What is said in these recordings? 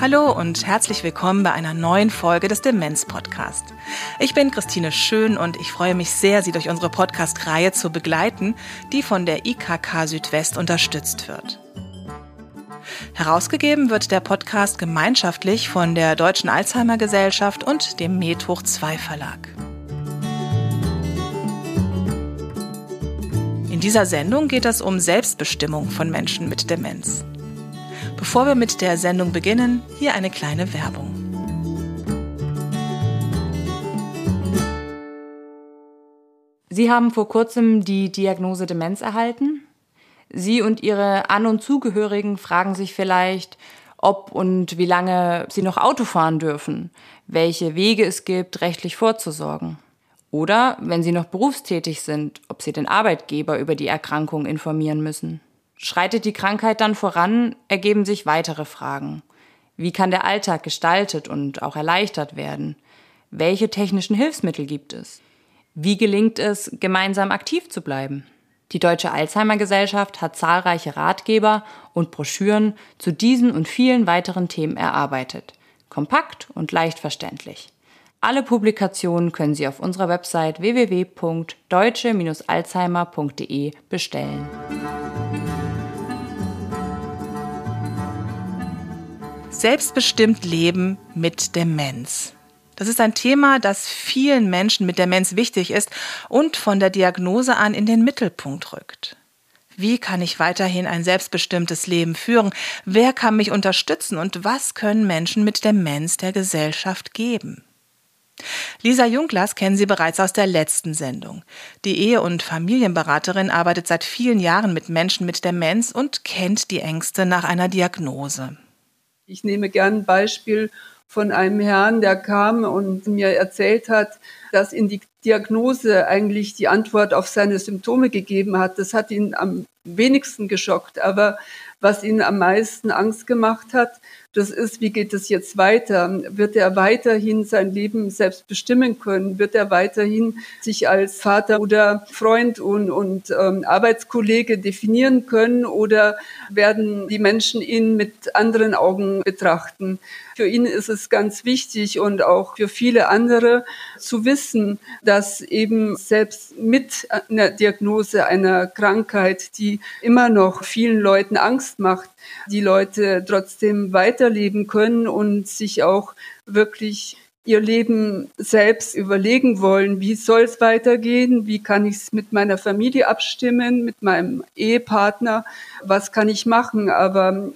Hallo und herzlich willkommen bei einer neuen Folge des Demenz Podcast. Ich bin Christine Schön und ich freue mich sehr, Sie durch unsere Podcast-Reihe zu begleiten, die von der IKK Südwest unterstützt wird. Herausgegeben wird der Podcast gemeinschaftlich von der Deutschen Alzheimer Gesellschaft und dem Medhoch 2 Verlag. In dieser Sendung geht es um Selbstbestimmung von Menschen mit Demenz. Bevor wir mit der Sendung beginnen, hier eine kleine Werbung. Sie haben vor kurzem die Diagnose Demenz erhalten. Sie und Ihre An- und Zugehörigen fragen sich vielleicht, ob und wie lange Sie noch Auto fahren dürfen, welche Wege es gibt, rechtlich vorzusorgen. Oder, wenn Sie noch berufstätig sind, ob Sie den Arbeitgeber über die Erkrankung informieren müssen. Schreitet die Krankheit dann voran, ergeben sich weitere Fragen. Wie kann der Alltag gestaltet und auch erleichtert werden? Welche technischen Hilfsmittel gibt es? Wie gelingt es, gemeinsam aktiv zu bleiben? Die Deutsche Alzheimer Gesellschaft hat zahlreiche Ratgeber und Broschüren zu diesen und vielen weiteren Themen erarbeitet. Kompakt und leicht verständlich. Alle Publikationen können Sie auf unserer Website www.deutsche-alzheimer.de bestellen. Selbstbestimmt Leben mit Demenz. Das ist ein Thema, das vielen Menschen mit Demenz wichtig ist und von der Diagnose an in den Mittelpunkt rückt. Wie kann ich weiterhin ein selbstbestimmtes Leben führen? Wer kann mich unterstützen? Und was können Menschen mit Demenz der Gesellschaft geben? Lisa Junglas kennen Sie bereits aus der letzten Sendung. Die Ehe- und Familienberaterin arbeitet seit vielen Jahren mit Menschen mit Demenz und kennt die Ängste nach einer Diagnose. Ich nehme gern ein Beispiel von einem Herrn, der kam und mir erzählt hat, dass in die Diagnose eigentlich die Antwort auf seine Symptome gegeben hat. Das hat ihn am wenigsten geschockt. Aber was ihn am meisten Angst gemacht hat, das ist, wie geht es jetzt weiter? Wird er weiterhin sein Leben selbst bestimmen können? Wird er weiterhin sich als Vater oder Freund und, und ähm, Arbeitskollege definieren können? Oder werden die Menschen ihn mit anderen Augen betrachten? Für ihn ist es ganz wichtig und auch für viele andere zu wissen, dass eben selbst mit einer Diagnose einer Krankheit, die immer noch vielen Leuten Angst macht, die Leute trotzdem weiterleben können und sich auch wirklich ihr Leben selbst überlegen wollen, wie soll es weitergehen, wie kann ich es mit meiner Familie abstimmen, mit meinem Ehepartner, was kann ich machen. Aber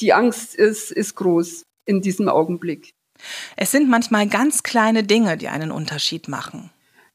die Angst ist, ist groß in diesem Augenblick. Es sind manchmal ganz kleine Dinge, die einen Unterschied machen.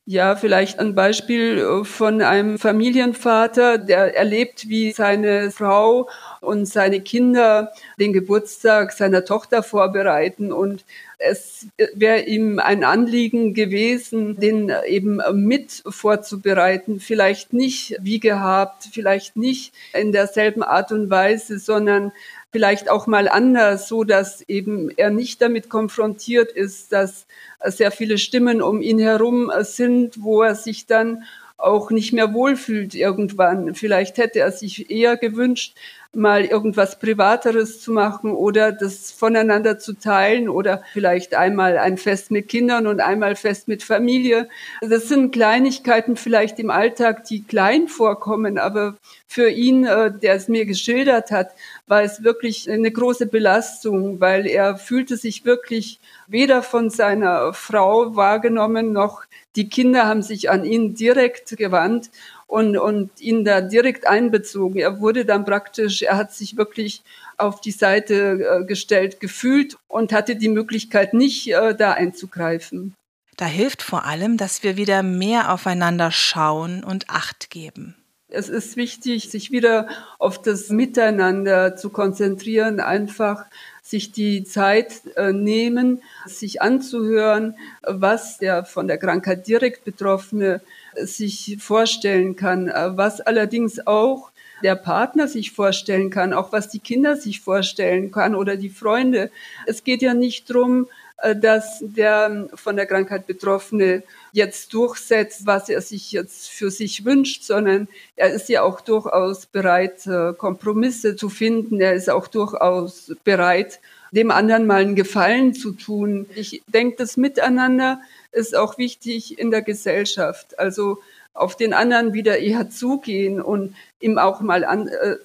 Ja, vielleicht ein Beispiel äh, von einem Familienvater, der erlebt, wie seine Frau und seine Kinder den Geburtstag seiner Tochter vorbereiten und es wäre ihm ein Anliegen gewesen, den eben mit vorzubereiten. Vielleicht nicht wie gehabt, vielleicht nicht in derselben Art und Weise, sondern vielleicht auch mal anders, so dass eben er nicht damit konfrontiert ist, dass sehr viele Stimmen um ihn herum sind, wo er sich dann auch nicht mehr wohlfühlt irgendwann. Vielleicht hätte er sich eher gewünscht, mal irgendwas Privateres zu machen oder das voneinander zu teilen oder vielleicht einmal ein Fest mit Kindern und einmal Fest mit Familie. Das sind Kleinigkeiten vielleicht im Alltag, die klein vorkommen, aber für ihn, äh, der es mir geschildert hat, war es wirklich eine große Belastung, weil er fühlte sich wirklich weder von seiner Frau wahrgenommen noch die Kinder haben sich an ihn direkt gewandt und, und ihn da direkt einbezogen. Er wurde dann praktisch, er hat sich wirklich auf die Seite äh, gestellt gefühlt und hatte die Möglichkeit nicht äh, da einzugreifen. Da hilft vor allem, dass wir wieder mehr aufeinander schauen und Acht geben. Es ist wichtig, sich wieder auf das Miteinander zu konzentrieren, einfach sich die Zeit äh, nehmen, sich anzuhören, was der von der Krankheit direkt Betroffene sich vorstellen kann, äh, was allerdings auch der Partner sich vorstellen kann, auch was die Kinder sich vorstellen kann oder die Freunde. Es geht ja nicht drum, äh, dass der von der Krankheit Betroffene jetzt durchsetzt, was er sich jetzt für sich wünscht, sondern er ist ja auch durchaus bereit, äh, Kompromisse zu finden. Er ist auch durchaus bereit, dem anderen mal einen Gefallen zu tun. Ich denke, das Miteinander ist auch wichtig in der Gesellschaft. Also auf den anderen wieder eher zugehen und ihm auch mal an, äh,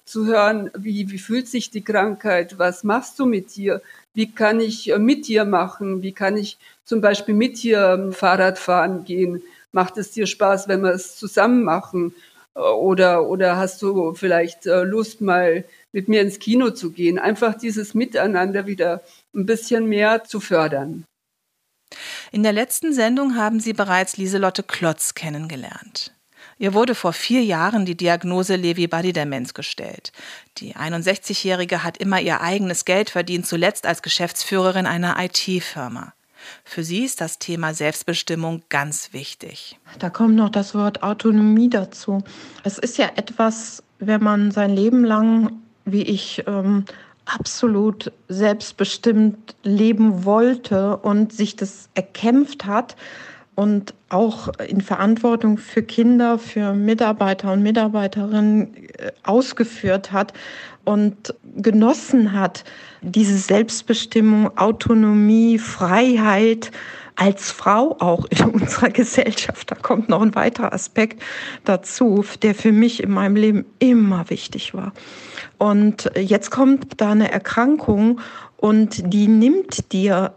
wie, wie fühlt sich die Krankheit, was machst du mit dir, wie kann ich äh, mit dir machen, wie kann ich zum Beispiel mit dir ähm, Fahrrad fahren gehen, macht es dir Spaß, wenn wir es zusammen machen äh, oder, oder hast du vielleicht äh, Lust mal mit mir ins Kino zu gehen, einfach dieses Miteinander wieder ein bisschen mehr zu fördern. In der letzten Sendung haben Sie bereits Lieselotte Klotz kennengelernt. Ihr wurde vor vier Jahren die Diagnose Lewy-Body-Demenz gestellt. Die 61-Jährige hat immer ihr eigenes Geld verdient, zuletzt als Geschäftsführerin einer IT-Firma. Für sie ist das Thema Selbstbestimmung ganz wichtig. Da kommt noch das Wort Autonomie dazu. Es ist ja etwas, wenn man sein Leben lang, wie ich, ähm, absolut selbstbestimmt leben wollte und sich das erkämpft hat und auch in Verantwortung für Kinder, für Mitarbeiter und Mitarbeiterinnen äh, ausgeführt hat und genossen hat, diese Selbstbestimmung, Autonomie, Freiheit, als Frau auch in unserer Gesellschaft. Da kommt noch ein weiterer Aspekt dazu, der für mich in meinem Leben immer wichtig war. Und jetzt kommt da eine Erkrankung und die nimmt dir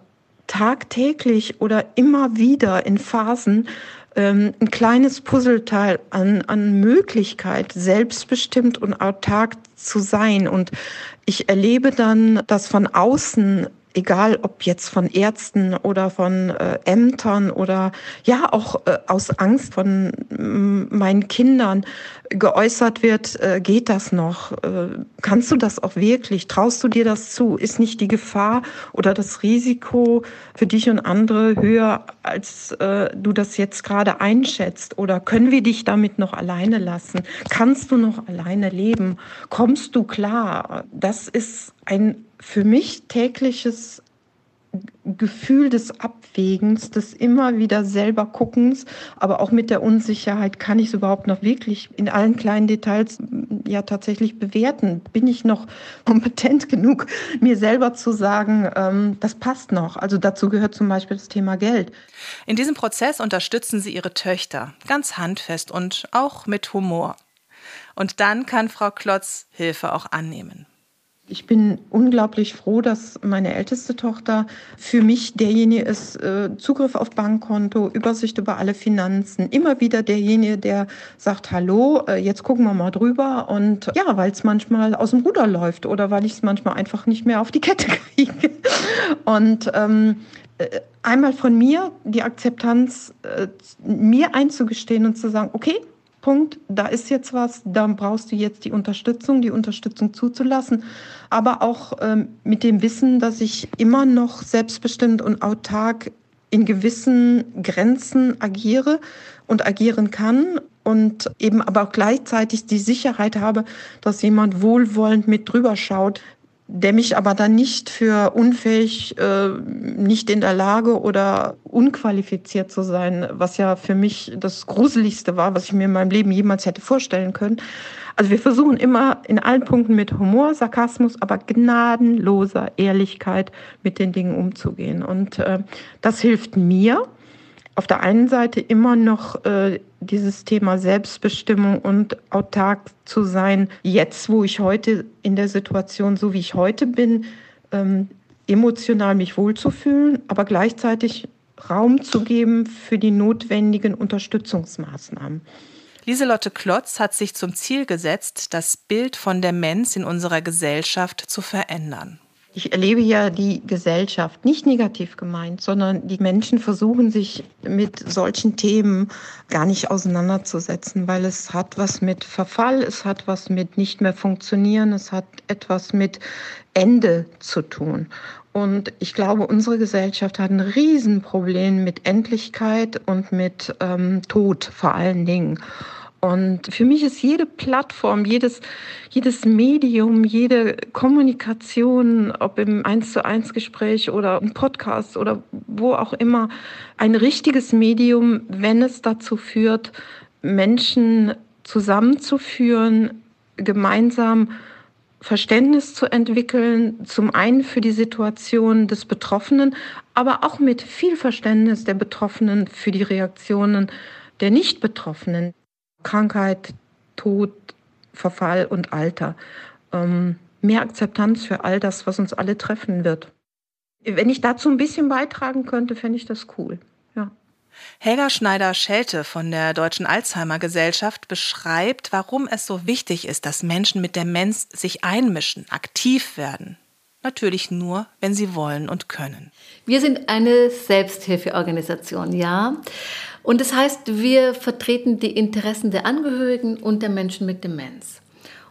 tagtäglich oder immer wieder in Phasen ähm, ein kleines Puzzleteil an, an Möglichkeit, selbstbestimmt und autark zu sein. Und ich erlebe dann, dass von außen egal ob jetzt von Ärzten oder von äh, Ämtern oder ja auch äh, aus Angst von meinen Kindern geäußert wird, äh, geht das noch? Äh, kannst du das auch wirklich? Traust du dir das zu? Ist nicht die Gefahr oder das Risiko für dich und andere höher, als äh, du das jetzt gerade einschätzt? Oder können wir dich damit noch alleine lassen? Kannst du noch alleine leben? Kommst du klar? Das ist ein für mich tägliches Gefühl des Abwägens, des immer wieder selber Guckens, aber auch mit der Unsicherheit, kann ich es überhaupt noch wirklich in allen kleinen Details ja tatsächlich bewerten? Bin ich noch kompetent genug, mir selber zu sagen, ähm, das passt noch? Also dazu gehört zum Beispiel das Thema Geld. In diesem Prozess unterstützen Sie Ihre Töchter ganz handfest und auch mit Humor. Und dann kann Frau Klotz Hilfe auch annehmen. Ich bin unglaublich froh, dass meine älteste Tochter für mich derjenige ist, äh, Zugriff auf Bankkonto, Übersicht über alle Finanzen, immer wieder derjenige, der sagt, hallo, äh, jetzt gucken wir mal drüber. Und ja, weil es manchmal aus dem Ruder läuft oder weil ich es manchmal einfach nicht mehr auf die Kette kriege. Und ähm, äh, einmal von mir die Akzeptanz, mir einzugestehen und zu sagen, okay, Punkt, da ist jetzt was, da brauchst du jetzt die Unterstützung, die Unterstützung zuzulassen, aber auch ähm, mit dem Wissen, dass ich immer noch selbstbestimmt und autark in gewissen Grenzen agiere und agieren kann und eben aber auch gleichzeitig die Sicherheit habe, dass jemand wohlwollend mit drüber schaut, der mich aber dann nicht für unfähig, äh, nicht in der Lage oder unqualifiziert zu sein, was ja für mich das Gruseligste war, was ich mir in meinem Leben jemals hätte vorstellen können. Also wir versuchen immer in allen Punkten mit Humor, Sarkasmus, aber gnadenloser Ehrlichkeit mit den Dingen umzugehen. Und äh, das hilft mir auf der einen Seite immer noch äh, dieses Thema Selbstbestimmung und autark zu sein, jetzt wo ich heute in der Situation, so wie ich heute bin, ähm, emotional mich wohlzufühlen, aber gleichzeitig Raum zu geben für die notwendigen Unterstützungsmaßnahmen. Lieselotte Klotz hat sich zum Ziel gesetzt, das Bild von Demenz in unserer Gesellschaft zu verändern. Ich erlebe ja die Gesellschaft nicht negativ gemeint, sondern die Menschen versuchen sich mit solchen Themen gar nicht auseinanderzusetzen, weil es hat was mit Verfall, es hat was mit nicht mehr funktionieren, es hat etwas mit Ende zu tun. Und ich glaube, unsere Gesellschaft hat ein Riesenproblem mit Endlichkeit und mit ähm, Tod vor allen Dingen. Und für mich ist jede Plattform, jedes, jedes Medium, jede Kommunikation, ob im 1 zu 1 Gespräch oder im Podcast oder wo auch immer, ein richtiges Medium, wenn es dazu führt, Menschen zusammenzuführen, gemeinsam Verständnis zu entwickeln, zum einen für die Situation des Betroffenen, aber auch mit viel Verständnis der Betroffenen für die Reaktionen der Nicht-Betroffenen. Krankheit, Tod, Verfall und Alter. Ähm, mehr Akzeptanz für all das, was uns alle treffen wird. Wenn ich dazu ein bisschen beitragen könnte, fände ich das cool. Ja. Helga Schneider-Schelte von der Deutschen Alzheimer Gesellschaft beschreibt, warum es so wichtig ist, dass Menschen mit Demenz sich einmischen, aktiv werden. Natürlich nur, wenn sie wollen und können. Wir sind eine Selbsthilfeorganisation, ja. Und das heißt, wir vertreten die Interessen der Angehörigen und der Menschen mit Demenz.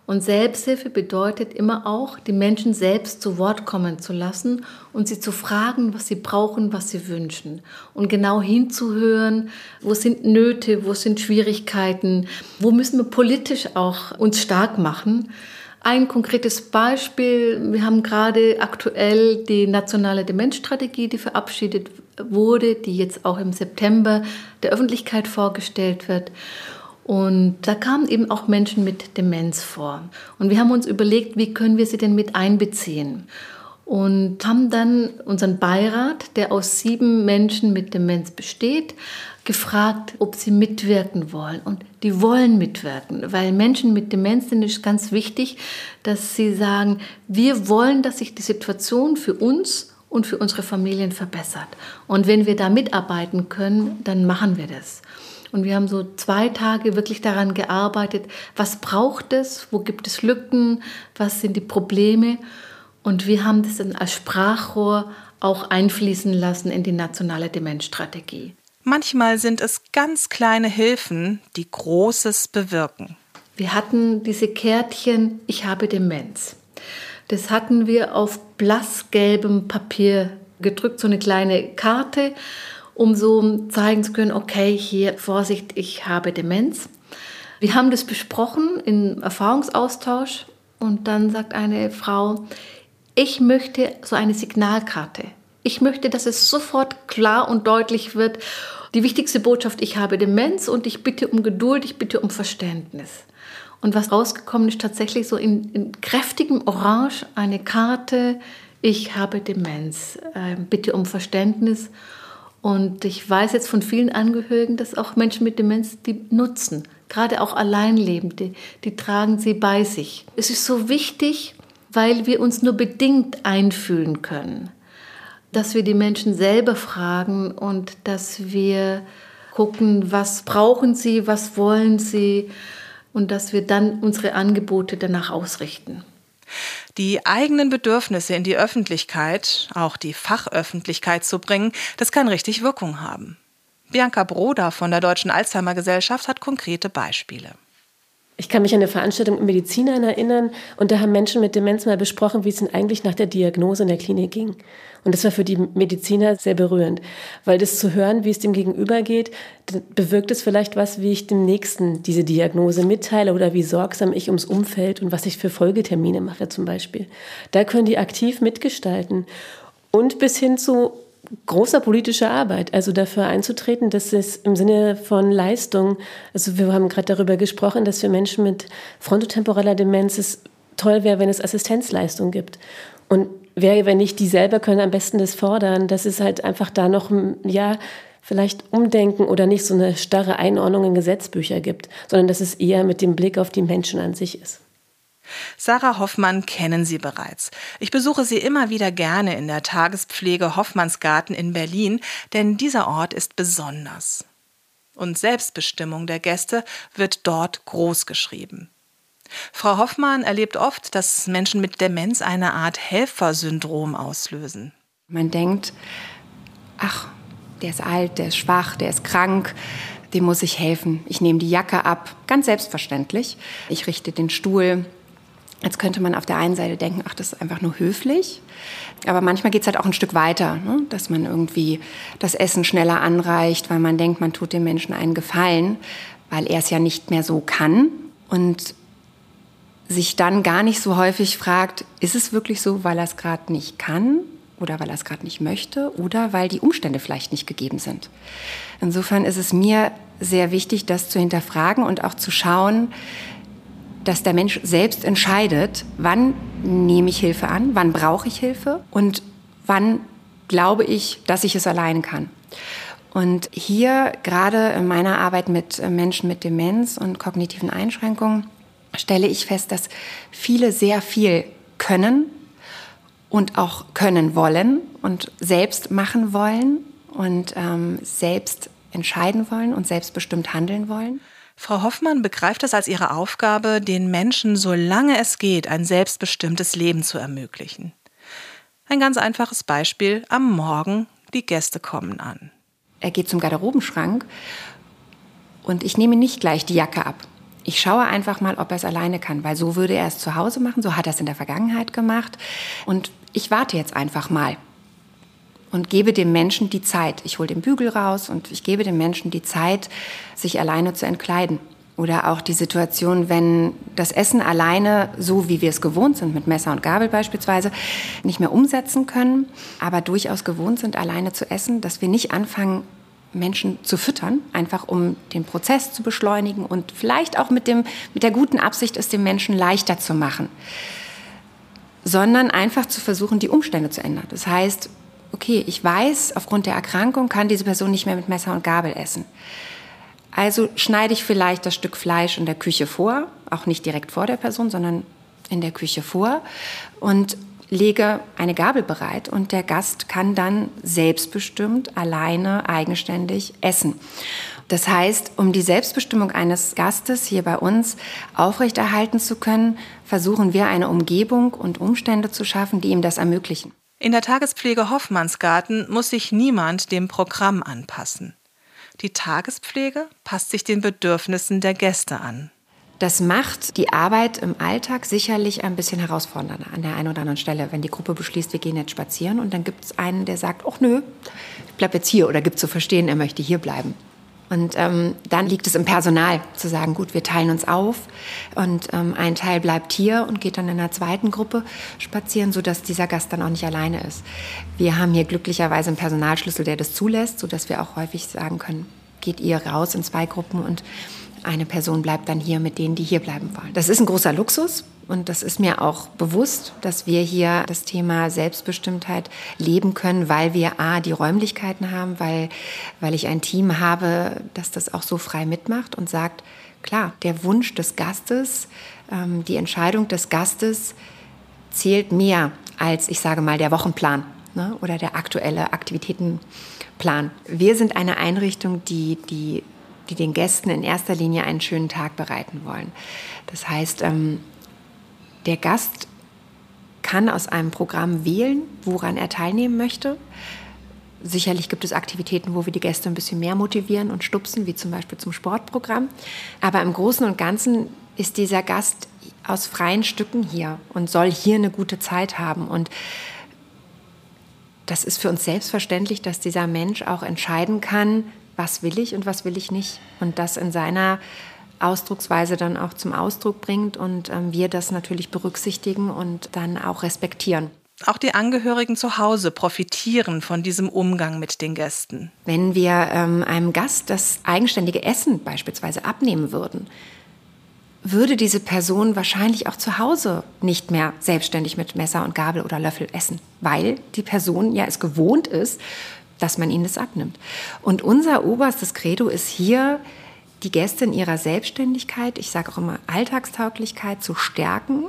Und Selbsthilfe bedeutet immer auch, die Menschen selbst zu Wort kommen zu lassen und sie zu fragen, was sie brauchen, was sie wünschen. Und genau hinzuhören, wo sind Nöte, wo sind Schwierigkeiten, wo müssen wir politisch auch uns stark machen. Ein konkretes Beispiel, wir haben gerade aktuell die nationale Demenzstrategie, die verabschiedet wurde, die jetzt auch im September der Öffentlichkeit vorgestellt wird. Und da kamen eben auch Menschen mit Demenz vor. Und wir haben uns überlegt, wie können wir sie denn mit einbeziehen? Und haben dann unseren Beirat, der aus sieben Menschen mit Demenz besteht, gefragt, ob sie mitwirken wollen. Und die wollen mitwirken, weil Menschen mit Demenz sind es ganz wichtig, dass sie sagen, wir wollen, dass sich die Situation für uns und für unsere Familien verbessert. Und wenn wir da mitarbeiten können, dann machen wir das. Und wir haben so zwei Tage wirklich daran gearbeitet, was braucht es, wo gibt es Lücken, was sind die Probleme. Und wir haben das dann als Sprachrohr auch einfließen lassen in die nationale Demenzstrategie. Manchmal sind es ganz kleine Hilfen, die Großes bewirken. Wir hatten diese Kärtchen, ich habe Demenz. Das hatten wir auf blassgelbem Papier gedrückt, so eine kleine Karte, um so zeigen zu können, okay, hier Vorsicht, ich habe Demenz. Wir haben das besprochen im Erfahrungsaustausch und dann sagt eine Frau, ich möchte so eine Signalkarte. Ich möchte, dass es sofort klar und deutlich wird, die wichtigste Botschaft, ich habe Demenz und ich bitte um Geduld, ich bitte um Verständnis. Und was rausgekommen ist, tatsächlich so in, in kräftigem Orange eine Karte, ich habe Demenz, äh, bitte um Verständnis. Und ich weiß jetzt von vielen Angehörigen, dass auch Menschen mit Demenz die nutzen, gerade auch Alleinlebende, die tragen sie bei sich. Es ist so wichtig, weil wir uns nur bedingt einfühlen können, dass wir die Menschen selber fragen und dass wir gucken, was brauchen sie, was wollen sie und dass wir dann unsere Angebote danach ausrichten. Die eigenen Bedürfnisse in die Öffentlichkeit, auch die Fachöffentlichkeit zu bringen, das kann richtig Wirkung haben. Bianca Broder von der Deutschen Alzheimer Gesellschaft hat konkrete Beispiele. Ich kann mich an eine Veranstaltung mit Medizinern erinnern und da haben Menschen mit Demenz mal besprochen, wie es denn eigentlich nach der Diagnose in der Klinik ging. Und das war für die Mediziner sehr berührend, weil das zu hören, wie es dem Gegenüber geht, bewirkt es vielleicht was, wie ich dem Nächsten diese Diagnose mitteile oder wie sorgsam ich ums Umfeld und was ich für Folgetermine mache zum Beispiel. Da können die aktiv mitgestalten und bis hin zu großer politischer Arbeit, also dafür einzutreten, dass es im Sinne von Leistung, also wir haben gerade darüber gesprochen, dass für Menschen mit frontotemporaler Demenz es toll wäre, wenn es Assistenzleistung gibt. Und wer, wenn nicht die selber können am besten das fordern, dass es halt einfach da noch, ja, vielleicht umdenken oder nicht so eine starre Einordnung in Gesetzbücher gibt, sondern dass es eher mit dem Blick auf die Menschen an sich ist. Sarah Hoffmann kennen Sie bereits. Ich besuche sie immer wieder gerne in der Tagespflege Hoffmannsgarten in Berlin, denn dieser Ort ist besonders. Und Selbstbestimmung der Gäste wird dort groß geschrieben. Frau Hoffmann erlebt oft, dass Menschen mit Demenz eine Art Helfersyndrom auslösen. Man denkt, ach, der ist alt, der ist schwach, der ist krank, dem muss ich helfen. Ich nehme die Jacke ab, ganz selbstverständlich. Ich richte den Stuhl, Jetzt könnte man auf der einen Seite denken, ach, das ist einfach nur höflich. Aber manchmal geht es halt auch ein Stück weiter, ne? dass man irgendwie das Essen schneller anreicht, weil man denkt, man tut den Menschen einen Gefallen, weil er es ja nicht mehr so kann und sich dann gar nicht so häufig fragt, ist es wirklich so, weil er es gerade nicht kann oder weil er es gerade nicht möchte oder weil die Umstände vielleicht nicht gegeben sind. Insofern ist es mir sehr wichtig, das zu hinterfragen und auch zu schauen, dass der Mensch selbst entscheidet, wann nehme ich Hilfe an, wann brauche ich Hilfe und wann glaube ich, dass ich es allein kann. Und hier gerade in meiner Arbeit mit Menschen mit Demenz und kognitiven Einschränkungen stelle ich fest, dass viele sehr viel können und auch können wollen und selbst machen wollen und ähm, selbst entscheiden wollen und selbstbestimmt handeln wollen. Frau Hoffmann begreift es als ihre Aufgabe, den Menschen, solange es geht, ein selbstbestimmtes Leben zu ermöglichen. Ein ganz einfaches Beispiel. Am Morgen, die Gäste kommen an. Er geht zum Garderobenschrank und ich nehme nicht gleich die Jacke ab. Ich schaue einfach mal, ob er es alleine kann, weil so würde er es zu Hause machen, so hat er es in der Vergangenheit gemacht. Und ich warte jetzt einfach mal und gebe dem Menschen die Zeit. Ich hole den Bügel raus und ich gebe dem Menschen die Zeit, sich alleine zu entkleiden. Oder auch die Situation, wenn das Essen alleine, so wie wir es gewohnt sind, mit Messer und Gabel beispielsweise, nicht mehr umsetzen können, aber durchaus gewohnt sind, alleine zu essen, dass wir nicht anfangen, Menschen zu füttern, einfach um den Prozess zu beschleunigen und vielleicht auch mit, dem, mit der guten Absicht, es dem Menschen leichter zu machen, sondern einfach zu versuchen, die Umstände zu ändern. Das heißt, okay, ich weiß, aufgrund der Erkrankung kann diese Person nicht mehr mit Messer und Gabel essen. Also schneide ich vielleicht das Stück Fleisch in der Küche vor, auch nicht direkt vor der Person, sondern in der Küche vor und lege eine Gabel bereit und der Gast kann dann selbstbestimmt, alleine, eigenständig essen. Das heißt, um die Selbstbestimmung eines Gastes hier bei uns aufrechterhalten zu können, versuchen wir eine Umgebung und Umstände zu schaffen, die ihm das ermöglichen. In der Tagespflege Hoffmannsgarten muss sich niemand dem Programm anpassen. Die Tagespflege passt sich den Bedürfnissen der Gäste an. Das macht die Arbeit im Alltag sicherlich ein bisschen herausfordernder an der einen oder anderen Stelle, wenn die Gruppe beschließt, wir gehen jetzt spazieren und dann gibt es einen, der sagt, ach nö, ich bleib jetzt hier oder gibt zu verstehen, er möchte hier bleiben. Und ähm, dann liegt es im Personal zu sagen, gut, wir teilen uns auf und ähm, ein Teil bleibt hier und geht dann in einer zweiten Gruppe spazieren, sodass dieser Gast dann auch nicht alleine ist. Wir haben hier glücklicherweise einen Personalschlüssel, der das zulässt, sodass wir auch häufig sagen können, geht ihr raus in zwei Gruppen und eine Person bleibt dann hier mit denen, die hier bleiben wollen. Das ist ein großer Luxus und das ist mir auch bewusst, dass wir hier das Thema Selbstbestimmtheit leben können, weil wir A, die Räumlichkeiten haben, weil, weil ich ein Team habe, das das auch so frei mitmacht und sagt, klar, der Wunsch des Gastes, ähm, die Entscheidung des Gastes zählt mehr als, ich sage mal, der Wochenplan ne, oder der aktuelle Aktivitätenplan. Wir sind eine Einrichtung, die die die den Gästen in erster Linie einen schönen Tag bereiten wollen. Das heißt, ähm, der Gast kann aus einem Programm wählen, woran er teilnehmen möchte. Sicherlich gibt es Aktivitäten, wo wir die Gäste ein bisschen mehr motivieren und stupsen, wie zum Beispiel zum Sportprogramm. Aber im Großen und Ganzen ist dieser Gast aus freien Stücken hier und soll hier eine gute Zeit haben. Und das ist für uns selbstverständlich, dass dieser Mensch auch entscheiden kann, was will ich und was will ich nicht. Und das in seiner Ausdrucksweise dann auch zum Ausdruck bringt und ähm, wir das natürlich berücksichtigen und dann auch respektieren. Auch die Angehörigen zu Hause profitieren von diesem Umgang mit den Gästen. Wenn wir ähm, einem Gast das eigenständige Essen beispielsweise abnehmen würden, würde diese Person wahrscheinlich auch zu Hause nicht mehr selbstständig mit Messer und Gabel oder Löffel essen, weil die Person ja es gewohnt ist, dass man ihnen das abnimmt. Und unser oberstes Credo ist hier, die Gäste in ihrer Selbstständigkeit, ich sage auch immer Alltagstauglichkeit, zu stärken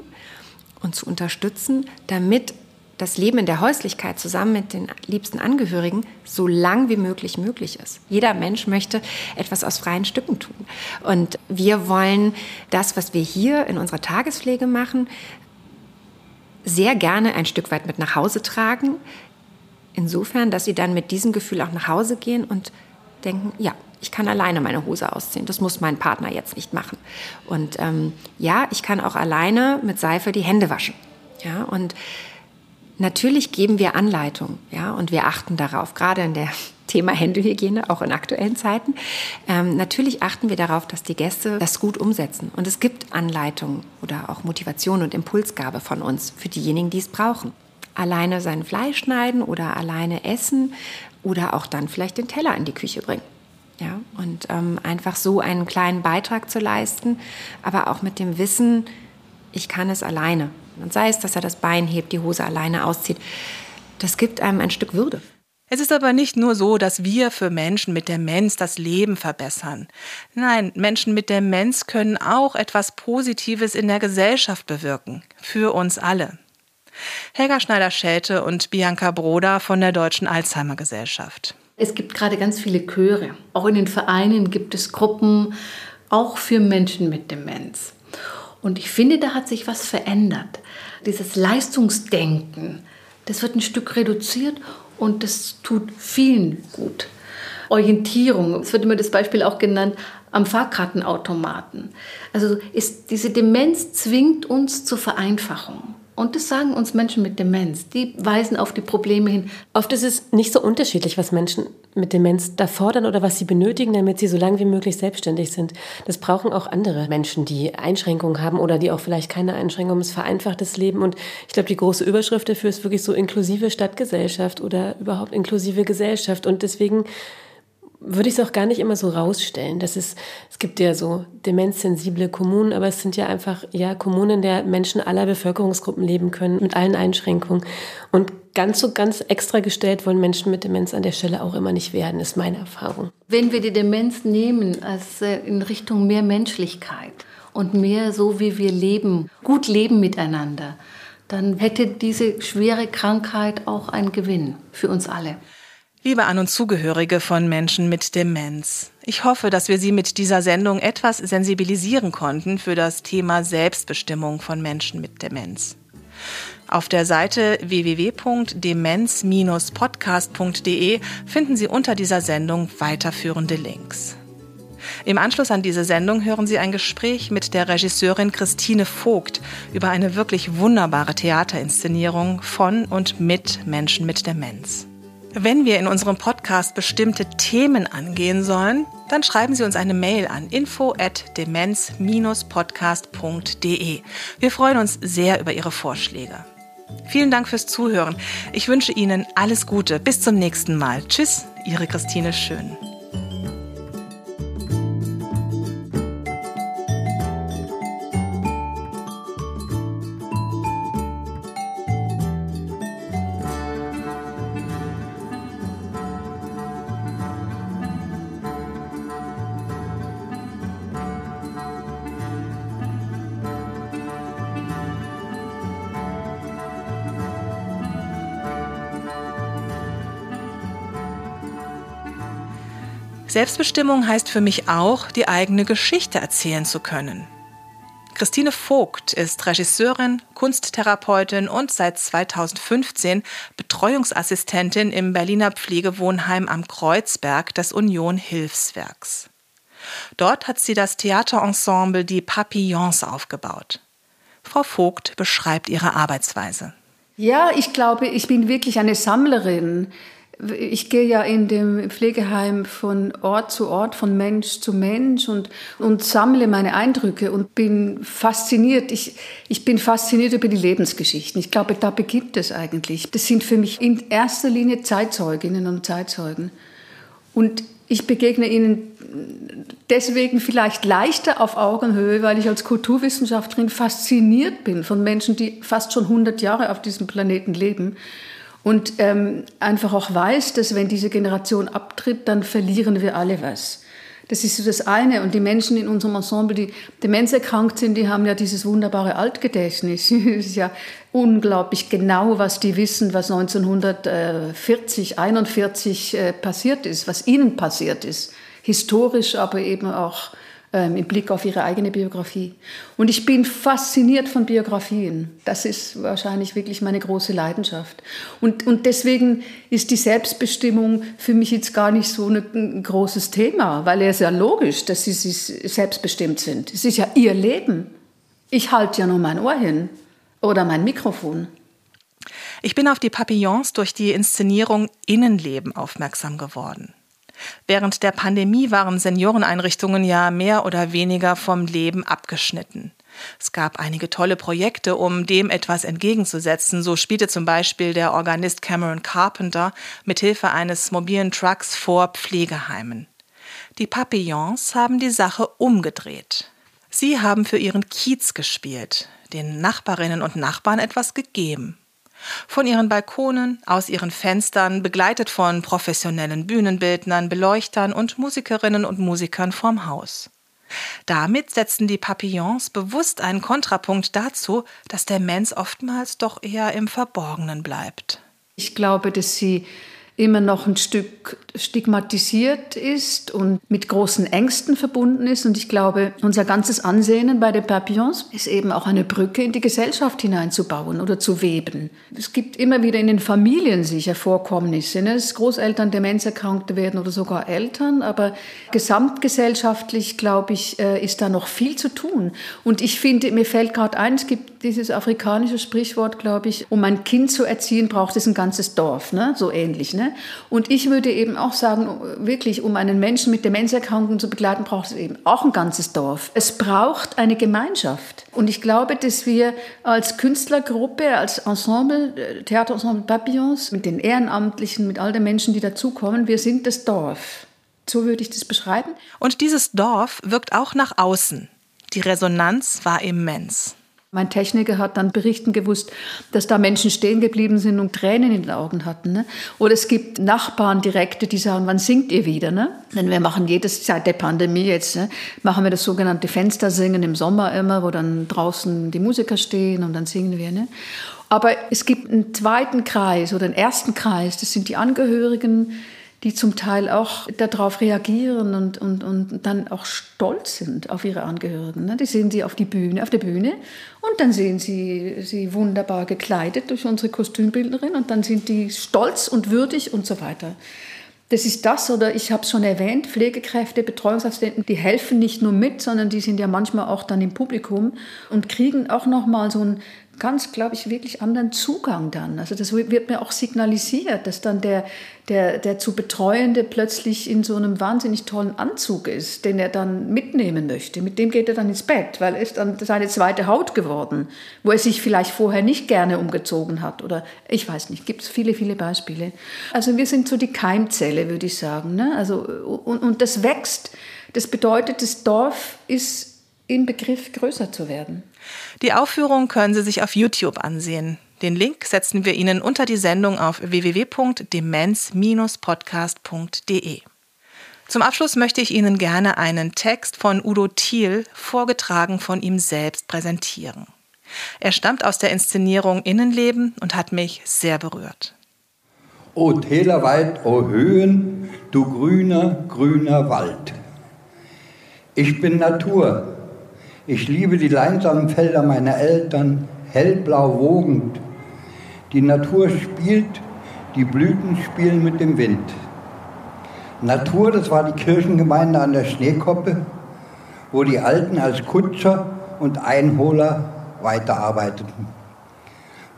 und zu unterstützen, damit das Leben in der Häuslichkeit zusammen mit den liebsten Angehörigen so lang wie möglich möglich ist. Jeder Mensch möchte etwas aus freien Stücken tun. Und wir wollen das, was wir hier in unserer Tagespflege machen, sehr gerne ein Stück weit mit nach Hause tragen, Insofern, dass sie dann mit diesem Gefühl auch nach Hause gehen und denken, ja, ich kann alleine meine Hose ausziehen. Das muss mein Partner jetzt nicht machen. Und ähm, ja, ich kann auch alleine mit Seife die Hände waschen. Ja, und natürlich geben wir Anleitung, ja, und wir achten darauf, gerade in der Thema Händehygiene, auch in aktuellen Zeiten. Ähm, natürlich achten wir darauf, dass die Gäste das gut umsetzen. Und es gibt Anleitungen oder auch Motivation und Impulsgabe von uns für diejenigen, die es brauchen. Alleine sein Fleisch schneiden oder alleine essen oder auch dann vielleicht den Teller in die Küche bringen. Ja, und ähm, einfach so einen kleinen Beitrag zu leisten, aber auch mit dem Wissen, ich kann es alleine. Und sei es, dass er das Bein hebt, die Hose alleine auszieht, das gibt einem ein Stück Würde. Es ist aber nicht nur so, dass wir für Menschen mit Demenz das Leben verbessern. Nein, Menschen mit Demenz können auch etwas Positives in der Gesellschaft bewirken. Für uns alle. Helga Schneider-Schelte und Bianca Broda von der Deutschen Alzheimer Gesellschaft. Es gibt gerade ganz viele Chöre. Auch in den Vereinen gibt es Gruppen, auch für Menschen mit Demenz. Und ich finde, da hat sich was verändert. Dieses Leistungsdenken, das wird ein Stück reduziert und das tut vielen gut. Orientierung, es wird immer das Beispiel auch genannt, am Fahrkartenautomaten. Also ist, diese Demenz zwingt uns zur Vereinfachung. Und das sagen uns Menschen mit Demenz. Die weisen auf die Probleme hin. Oft ist es nicht so unterschiedlich, was Menschen mit Demenz da fordern oder was sie benötigen, damit sie so lange wie möglich selbstständig sind. Das brauchen auch andere Menschen, die Einschränkungen haben oder die auch vielleicht keine Einschränkungen. Es vereinfacht das Leben. Und ich glaube, die große Überschrift dafür ist wirklich so inklusive Stadtgesellschaft oder überhaupt inklusive Gesellschaft. Und deswegen würde ich es auch gar nicht immer so rausstellen. Das ist, es gibt ja so demenzsensible Kommunen, aber es sind ja einfach ja Kommunen, in der Menschen aller Bevölkerungsgruppen leben können, mit allen Einschränkungen. Und ganz so ganz extra gestellt wollen Menschen mit Demenz an der Stelle auch immer nicht werden, ist meine Erfahrung. Wenn wir die Demenz nehmen als äh, in Richtung mehr Menschlichkeit und mehr so, wie wir leben, gut leben miteinander, dann hätte diese schwere Krankheit auch einen Gewinn für uns alle. Liebe An- und Zugehörige von Menschen mit Demenz, ich hoffe, dass wir Sie mit dieser Sendung etwas sensibilisieren konnten für das Thema Selbstbestimmung von Menschen mit Demenz. Auf der Seite www.demenz-podcast.de finden Sie unter dieser Sendung weiterführende Links. Im Anschluss an diese Sendung hören Sie ein Gespräch mit der Regisseurin Christine Vogt über eine wirklich wunderbare Theaterinszenierung von und mit Menschen mit Demenz. Wenn wir in unserem Podcast bestimmte Themen angehen sollen, dann schreiben Sie uns eine Mail an info@demenz-podcast.de. Wir freuen uns sehr über Ihre Vorschläge. Vielen Dank fürs Zuhören. Ich wünsche Ihnen alles Gute. Bis zum nächsten Mal. Tschüss, Ihre Christine Schön. Selbstbestimmung heißt für mich auch, die eigene Geschichte erzählen zu können. Christine Vogt ist Regisseurin, Kunsttherapeutin und seit 2015 Betreuungsassistentin im Berliner Pflegewohnheim am Kreuzberg des Union Hilfswerks. Dort hat sie das Theaterensemble Die Papillons aufgebaut. Frau Vogt beschreibt ihre Arbeitsweise. Ja, ich glaube, ich bin wirklich eine Sammlerin. Ich gehe ja in dem Pflegeheim von Ort zu Ort, von Mensch zu Mensch und, und sammle meine Eindrücke und bin fasziniert. Ich, ich bin fasziniert über die Lebensgeschichten. Ich glaube, da beginnt es eigentlich. Das sind für mich in erster Linie Zeitzeuginnen und Zeitzeugen. Und ich begegne ihnen deswegen vielleicht leichter auf Augenhöhe, weil ich als Kulturwissenschaftlerin fasziniert bin von Menschen, die fast schon 100 Jahre auf diesem Planeten leben und ähm, einfach auch weiß, dass wenn diese Generation abtritt, dann verlieren wir alle was. Das ist so das eine. Und die Menschen in unserem Ensemble, die demenzerkrankt sind, die haben ja dieses wunderbare Altgedächtnis. es ist ja unglaublich genau, was die wissen, was 1940, 41 äh, passiert ist, was ihnen passiert ist. Historisch, aber eben auch ähm, im Blick auf ihre eigene Biografie. Und ich bin fasziniert von Biografien. Das ist wahrscheinlich wirklich meine große Leidenschaft. Und, und deswegen ist die Selbstbestimmung für mich jetzt gar nicht so ein großes Thema, weil es ja logisch, dass sie selbstbestimmt sind. Es ist ja ihr Leben. Ich halte ja nur mein Ohr hin oder mein Mikrofon. Ich bin auf die Papillons durch die Inszenierung Innenleben aufmerksam geworden. Während der Pandemie waren Senioreneinrichtungen ja mehr oder weniger vom Leben abgeschnitten. Es gab einige tolle Projekte, um dem etwas entgegenzusetzen. So spielte zum Beispiel der Organist Cameron Carpenter mit Hilfe eines mobilen Trucks vor Pflegeheimen. Die Papillons haben die Sache umgedreht. Sie haben für ihren Kiez gespielt, den Nachbarinnen und Nachbarn etwas gegeben. Von ihren Balkonen, aus ihren Fenstern, begleitet von professionellen Bühnenbildnern, Beleuchtern und Musikerinnen und Musikern vorm Haus. Damit setzen die Papillons bewusst einen Kontrapunkt dazu, dass der Mensch oftmals doch eher im Verborgenen bleibt. Ich glaube, dass sie immer noch ein Stück stigmatisiert ist und mit großen Ängsten verbunden ist. Und ich glaube, unser ganzes Ansehen bei den Papillons ist eben auch eine Brücke in die Gesellschaft hineinzubauen oder zu weben. Es gibt immer wieder in den Familien sicher Vorkommnisse, ne? dass Großeltern Demenzerkrankte werden oder sogar Eltern. Aber gesamtgesellschaftlich, glaube ich, äh, ist da noch viel zu tun. Und ich finde, mir fällt gerade ein, es gibt dieses afrikanische Sprichwort, glaube ich, um ein Kind zu erziehen, braucht es ein ganzes Dorf, ne? so ähnlich. Ne? Und ich würde eben auch sagen, wirklich, um einen Menschen mit Demenzerkrankungen zu begleiten, braucht es eben auch ein ganzes Dorf. Es braucht eine Gemeinschaft. Und ich glaube, dass wir als Künstlergruppe, als Ensemble, äh, Theaterensemble Papillons, mit den Ehrenamtlichen, mit all den Menschen, die dazukommen, wir sind das Dorf. So würde ich das beschreiben. Und dieses Dorf wirkt auch nach außen. Die Resonanz war immens. Mein Techniker hat dann berichten gewusst, dass da Menschen stehen geblieben sind und Tränen in den Augen hatten. Ne? Oder es gibt Nachbarn direkte, die sagen, wann singt ihr wieder? Ne? Denn wir machen jedes, seit der Pandemie jetzt, ne, machen wir das sogenannte Fenstersingen im Sommer immer, wo dann draußen die Musiker stehen und dann singen wir. Ne? Aber es gibt einen zweiten Kreis oder einen ersten Kreis, das sind die Angehörigen, die zum Teil auch darauf reagieren und, und, und dann auch stolz sind auf ihre Angehörigen. Ne? Die sehen sie auf, die Bühne, auf der Bühne und dann sehen sie sie wunderbar gekleidet durch unsere Kostümbildnerin und dann sind die stolz und würdig und so weiter. Das ist das, oder ich habe es schon erwähnt, Pflegekräfte, Betreuungsassistenten, die helfen nicht nur mit, sondern die sind ja manchmal auch dann im Publikum und kriegen auch nochmal so ein ganz, glaube ich, wirklich anderen Zugang dann. Also das wird mir auch signalisiert, dass dann der, der, der zu Betreuende plötzlich in so einem wahnsinnig tollen Anzug ist, den er dann mitnehmen möchte. Mit dem geht er dann ins Bett, weil er ist dann seine zweite Haut geworden, wo er sich vielleicht vorher nicht gerne umgezogen hat. Oder ich weiß nicht, gibt es viele, viele Beispiele. Also wir sind so die Keimzelle, würde ich sagen. Ne? Also, und, und das wächst. Das bedeutet, das Dorf ist im Begriff größer zu werden. Die Aufführung können Sie sich auf YouTube ansehen. Den Link setzen wir Ihnen unter die Sendung auf www.demenz-podcast.de. Zum Abschluss möchte ich Ihnen gerne einen Text von Udo Thiel, vorgetragen von ihm selbst, präsentieren. Er stammt aus der Inszenierung Innenleben und hat mich sehr berührt. O Tälerwald, o Höhen, du grüner, grüner Wald. Ich bin Natur, ich liebe die leinsamen Felder meiner Eltern, hellblau wogend. Die Natur spielt, die Blüten spielen mit dem Wind. Natur, das war die Kirchengemeinde an der Schneekoppe, wo die Alten als Kutscher und Einholer weiterarbeiteten.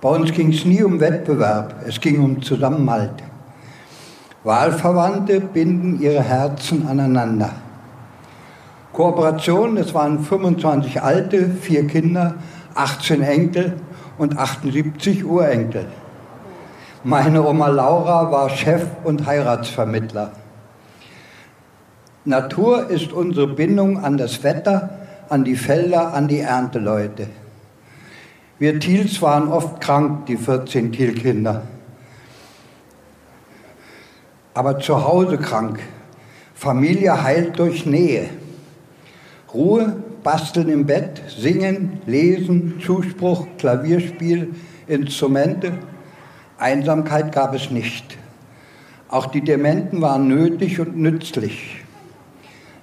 Bei uns ging es nie um Wettbewerb, es ging um Zusammenhalt. Wahlverwandte binden ihre Herzen aneinander. Kooperation, es waren 25 Alte, vier Kinder, 18 Enkel und 78 Urenkel. Meine Oma Laura war Chef und Heiratsvermittler. Natur ist unsere Bindung an das Wetter, an die Felder, an die Ernteleute. Wir Thiels waren oft krank, die 14 Thielkinder. Aber zu Hause krank. Familie heilt durch Nähe. Ruhe, basteln im Bett, singen, lesen, Zuspruch, Klavierspiel, Instrumente. Einsamkeit gab es nicht. Auch die Dementen waren nötig und nützlich.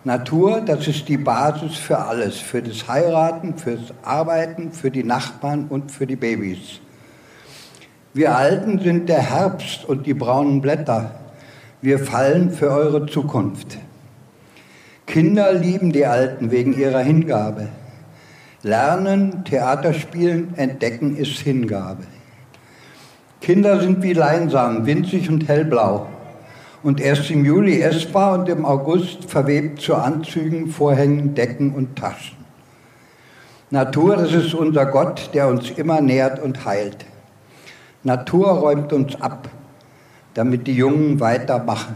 Natur, das ist die Basis für alles, für das Heiraten, fürs Arbeiten, für die Nachbarn und für die Babys. Wir Alten sind der Herbst und die braunen Blätter. Wir fallen für eure Zukunft. Kinder lieben die Alten wegen ihrer Hingabe. Lernen, Theater spielen, entdecken ist Hingabe. Kinder sind wie Leinsamen, winzig und hellblau und erst im Juli essbar und im August verwebt zu Anzügen, Vorhängen, Decken und Taschen. Natur, das ist unser Gott, der uns immer nährt und heilt. Natur räumt uns ab, damit die Jungen weitermachen.